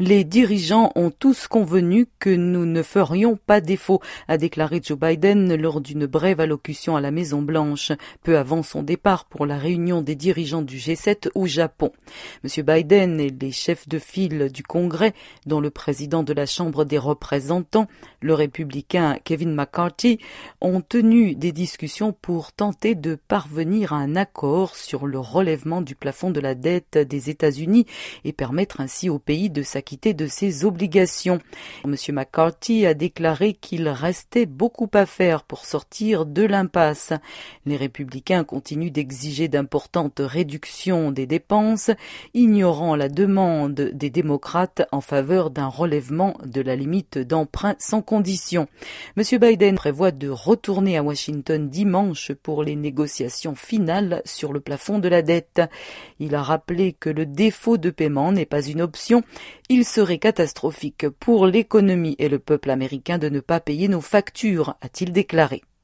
Les dirigeants ont tous convenu que nous ne ferions pas défaut, a déclaré Joe Biden lors d'une brève allocution à la Maison Blanche, peu avant son départ pour la réunion des dirigeants du G7 au Japon. Monsieur Biden et les chefs de file du Congrès, dont le président de la Chambre des représentants, le républicain Kevin McCarthy, ont tenu des discussions pour tenter de parvenir à un accord sur le relèvement du plafond de la dette des États-Unis et permettre ainsi au pays de s'acquitter de ses obligations. M. McCarthy a déclaré qu'il restait beaucoup à faire pour sortir de l'impasse. Les républicains continuent d'exiger d'importantes réductions des dépenses, ignorant la demande des démocrates en faveur d'un relèvement de la limite d'emprunt sans condition. M. Biden prévoit de retourner à Washington dimanche pour les négociations finales sur le plafond de la dette. Il a rappelé que le défaut de paiement n'est pas une option. Il serait catastrophique pour l'économie et le peuple américain de ne pas payer nos factures, a-t-il déclaré.